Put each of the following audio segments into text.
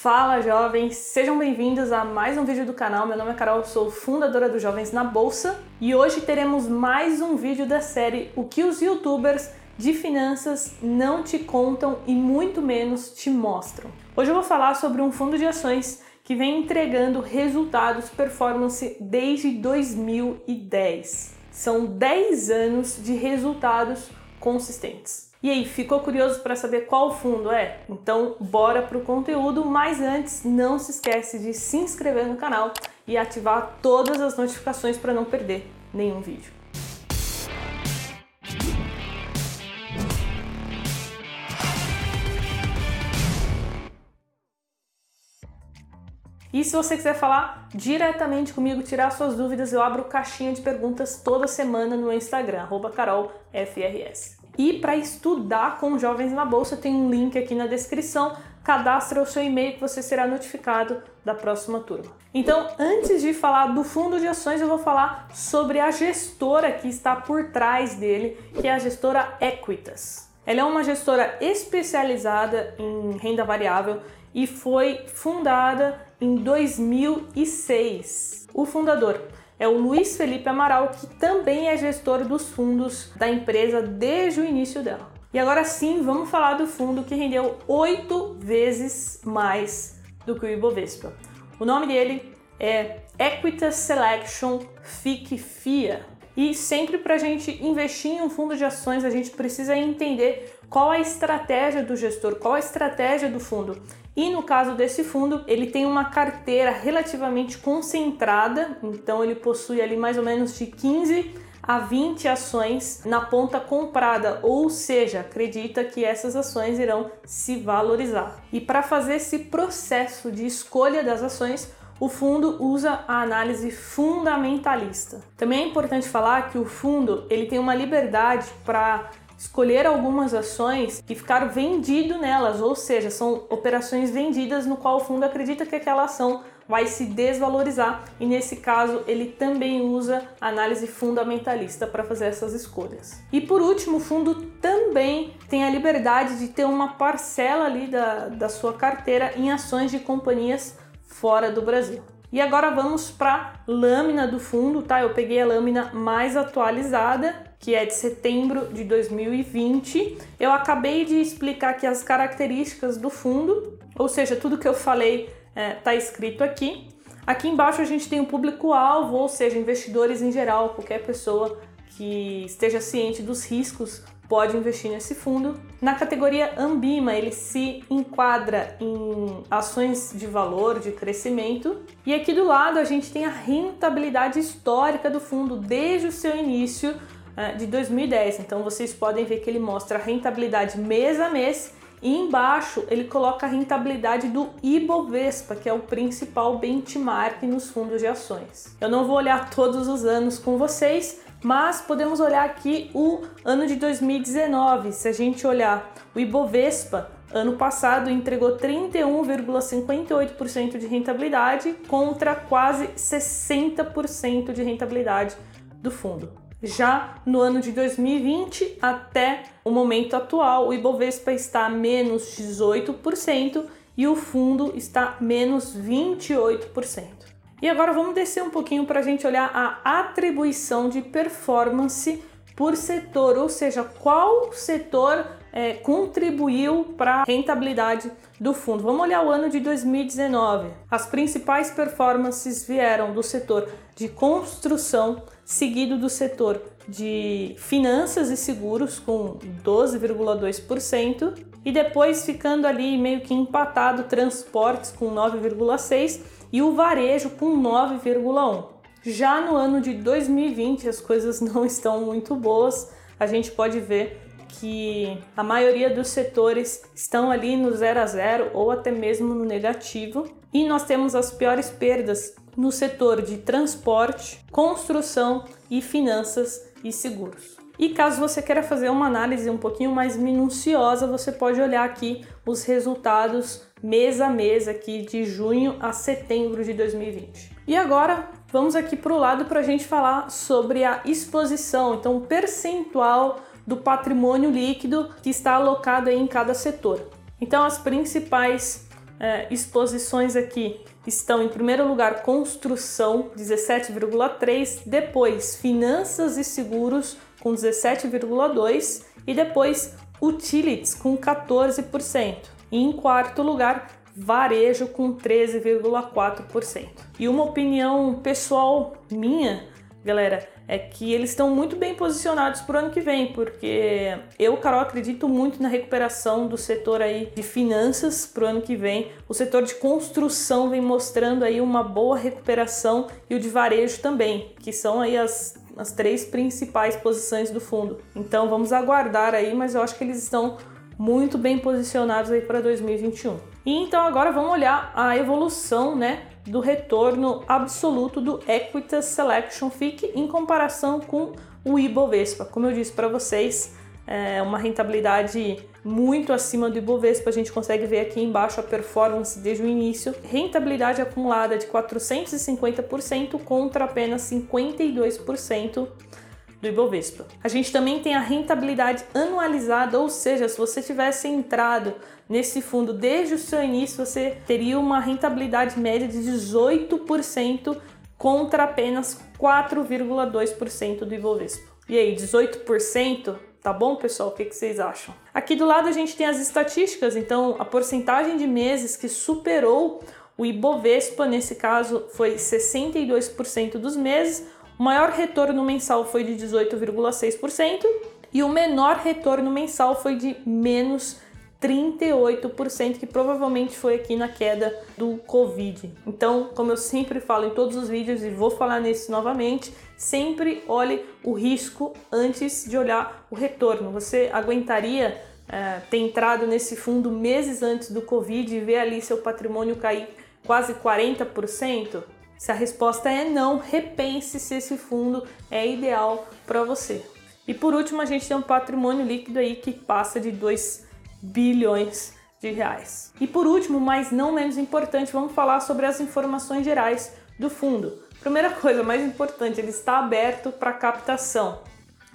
Fala jovens, sejam bem-vindos a mais um vídeo do canal. Meu nome é Carol, sou fundadora dos Jovens na Bolsa e hoje teremos mais um vídeo da série O que os youtubers de finanças não te contam e muito menos te mostram. Hoje eu vou falar sobre um fundo de ações que vem entregando resultados performance desde 2010. São 10 anos de resultados consistentes. E aí, ficou curioso para saber qual fundo é? Então, bora pro conteúdo, mas antes, não se esquece de se inscrever no canal e ativar todas as notificações para não perder nenhum vídeo. E se você quiser falar diretamente comigo, tirar suas dúvidas, eu abro caixinha de perguntas toda semana no Instagram, carolfrs. E para estudar com jovens na bolsa, tem um link aqui na descrição. Cadastre o seu e-mail que você será notificado da próxima turma. Então, antes de falar do fundo de ações, eu vou falar sobre a gestora que está por trás dele, que é a gestora Equitas. Ela é uma gestora especializada em renda variável e foi fundada em 2006. O fundador é o Luiz Felipe Amaral, que também é gestor dos fundos da empresa desde o início dela. E agora sim, vamos falar do fundo que rendeu oito vezes mais do que o Ibovespa. O nome dele é Equitas Selection FIC FIA. E sempre para a gente investir em um fundo de ações, a gente precisa entender qual a estratégia do gestor, qual a estratégia do fundo. E no caso desse fundo, ele tem uma carteira relativamente concentrada, então ele possui ali mais ou menos de 15 a 20 ações na ponta comprada, ou seja, acredita que essas ações irão se valorizar. E para fazer esse processo de escolha das ações, o fundo usa a análise fundamentalista. Também é importante falar que o fundo ele tem uma liberdade para escolher algumas ações e ficar vendido nelas, ou seja, são operações vendidas no qual o fundo acredita que aquela ação vai se desvalorizar e nesse caso ele também usa análise fundamentalista para fazer essas escolhas. E por último, o fundo também tem a liberdade de ter uma parcela ali da, da sua carteira em ações de companhias fora do Brasil. E agora vamos para lâmina do fundo, tá? Eu peguei a lâmina mais atualizada que é de setembro de 2020. Eu acabei de explicar aqui as características do fundo, ou seja, tudo que eu falei está é, tá escrito aqui. Aqui embaixo a gente tem o público-alvo, ou seja, investidores em geral, qualquer pessoa que esteja ciente dos riscos pode investir nesse fundo. Na categoria Ambima, ele se enquadra em ações de valor, de crescimento. E aqui do lado a gente tem a rentabilidade histórica do fundo desde o seu início de 2010. Então vocês podem ver que ele mostra a rentabilidade mês a mês e embaixo ele coloca a rentabilidade do Ibovespa, que é o principal benchmark nos fundos de ações. Eu não vou olhar todos os anos com vocês, mas podemos olhar aqui o ano de 2019. Se a gente olhar o Ibovespa, ano passado entregou 31,58% de rentabilidade contra quase 60% de rentabilidade do fundo. Já no ano de 2020 até o momento atual, o Ibovespa está a menos 18% e o fundo está menos 28%. E agora vamos descer um pouquinho para a gente olhar a atribuição de performance por setor, ou seja, qual setor é, contribuiu para a rentabilidade do fundo. Vamos olhar o ano de 2019. As principais performances vieram do setor de construção, seguido do setor de finanças e seguros com 12,2% e depois ficando ali meio que empatado transportes com 9,6 e o varejo com 9,1. Já no ano de 2020 as coisas não estão muito boas. A gente pode ver que a maioria dos setores estão ali no zero a zero ou até mesmo no negativo. E nós temos as piores perdas no setor de transporte, construção e finanças e seguros. E caso você queira fazer uma análise um pouquinho mais minuciosa, você pode olhar aqui os resultados mês a mês aqui de junho a setembro de 2020. E agora vamos aqui para o lado para a gente falar sobre a exposição, então percentual do patrimônio líquido que está alocado em cada setor. Então as principais é, exposições aqui estão em primeiro lugar construção 17,3, depois finanças e seguros com 17,2 e depois utilities com 14%. E em quarto lugar, varejo com 13,4%. E uma opinião pessoal minha, galera, é que eles estão muito bem posicionados para o ano que vem, porque eu, Carol, acredito muito na recuperação do setor aí de finanças para o ano que vem. O setor de construção vem mostrando aí uma boa recuperação e o de varejo também, que são aí as, as três principais posições do fundo. Então vamos aguardar aí, mas eu acho que eles estão muito bem posicionados aí para 2021. E então agora vamos olhar a evolução, né, do retorno absoluto do Equitas Selection FIC em comparação com o Ibovespa. Como eu disse para vocês, é uma rentabilidade muito acima do Ibovespa. A gente consegue ver aqui embaixo a performance desde o início. Rentabilidade acumulada de 450% contra apenas 52% do Ibovespa. A gente também tem a rentabilidade anualizada, ou seja, se você tivesse entrado nesse fundo desde o seu início, você teria uma rentabilidade média de 18% contra apenas 4,2% do Ibovespa. E aí, 18%? Tá bom, pessoal? O que, vocês acham? Aqui do lado a gente tem as estatísticas, então a porcentagem de meses que superou o Ibovespa, nesse caso, foi 62% dos meses, o maior retorno mensal foi de 18,6% e o menor retorno mensal foi de menos 38%, que provavelmente foi aqui na queda do Covid. Então, como eu sempre falo em todos os vídeos e vou falar nesse novamente, sempre olhe o risco antes de olhar o retorno. Você aguentaria é, ter entrado nesse fundo meses antes do Covid e ver ali seu patrimônio cair quase 40%? Se a resposta é não, repense se esse fundo é ideal para você. E por último, a gente tem um patrimônio líquido aí que passa de 2 bilhões de reais. E por último, mas não menos importante, vamos falar sobre as informações gerais do fundo. Primeira coisa, mais importante, ele está aberto para captação.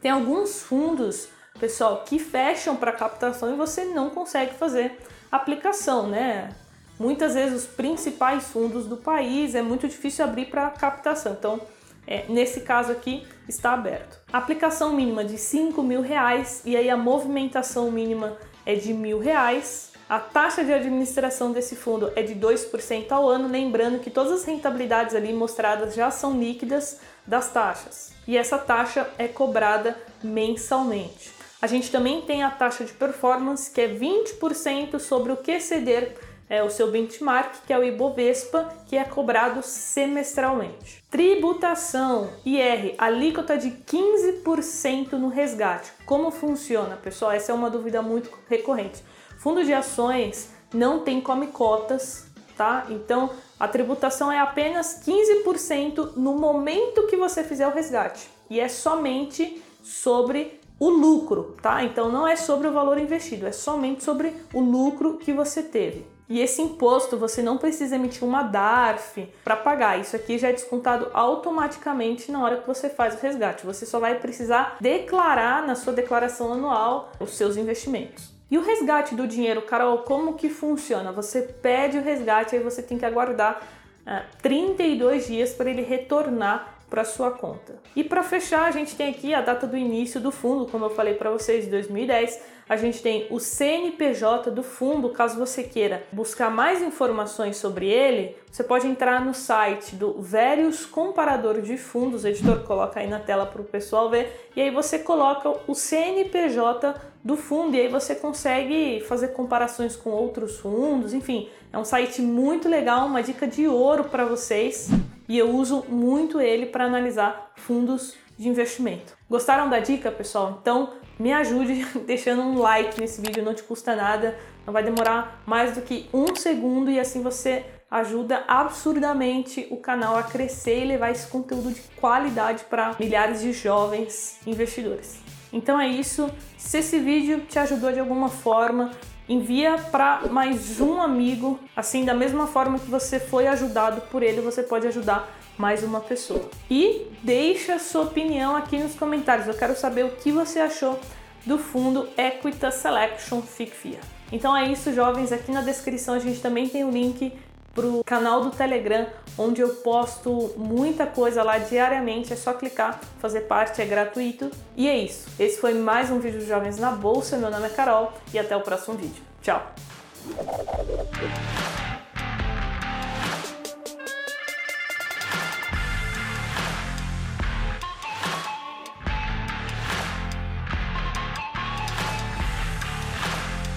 Tem alguns fundos, pessoal, que fecham para captação e você não consegue fazer aplicação, né? Muitas vezes os principais fundos do país é muito difícil abrir para captação. Então, é, nesse caso aqui está aberto. aplicação mínima de 5 mil reais e aí a movimentação mínima é de mil reais. A taxa de administração desse fundo é de 2% ao ano, lembrando que todas as rentabilidades ali mostradas já são líquidas das taxas. E essa taxa é cobrada mensalmente. A gente também tem a taxa de performance, que é 20% sobre o que ceder é o seu benchmark, que é o Ibovespa, que é cobrado semestralmente. Tributação IR, alíquota de 15% no resgate. Como funciona, pessoal? Essa é uma dúvida muito recorrente. Fundo de ações não tem come cotas, tá? Então a tributação é apenas 15% no momento que você fizer o resgate e é somente sobre o lucro, tá? Então não é sobre o valor investido, é somente sobre o lucro que você teve. E esse imposto você não precisa emitir uma DARF para pagar. Isso aqui já é descontado automaticamente na hora que você faz o resgate. Você só vai precisar declarar na sua declaração anual os seus investimentos. E o resgate do dinheiro, Carol, como que funciona? Você pede o resgate, aí você tem que aguardar uh, ah, 32 dias para ele retornar para sua conta. E para fechar, a gente tem aqui a data do início do fundo, como eu falei para vocês, 2010 a gente tem o CNPJ do fundo, caso você queira buscar mais informações sobre ele, você pode entrar no site do Verius Comparador de Fundos, o editor coloca aí na tela para o pessoal ver, e aí você coloca o CNPJ do fundo. E aí você consegue fazer comparações com outros fundos, enfim, é um site muito legal, uma dica de ouro para vocês e eu uso muito ele para analisar fundos de investimento. Gostaram da dica, pessoal? Então me ajude deixando um like nesse vídeo, não te custa nada, não vai demorar mais do que um segundo e assim você ajuda absurdamente o canal a crescer e levar esse conteúdo de qualidade para milhares de jovens investidores. Então é isso. Se esse vídeo te ajudou de alguma forma, envia para mais um amigo. Assim, da mesma forma que você foi ajudado por ele, você pode ajudar mais uma pessoa. E deixa sua opinião aqui nos comentários. Eu quero saber o que você achou do fundo Equita Selection FICFIA. Então é isso, jovens. Aqui na descrição a gente também tem o link pro canal do Telegram, onde eu posto muita coisa lá diariamente. É só clicar, fazer parte, é gratuito. E é isso. Esse foi mais um vídeo de Jovens na Bolsa. Meu nome é Carol e até o próximo vídeo. Tchau!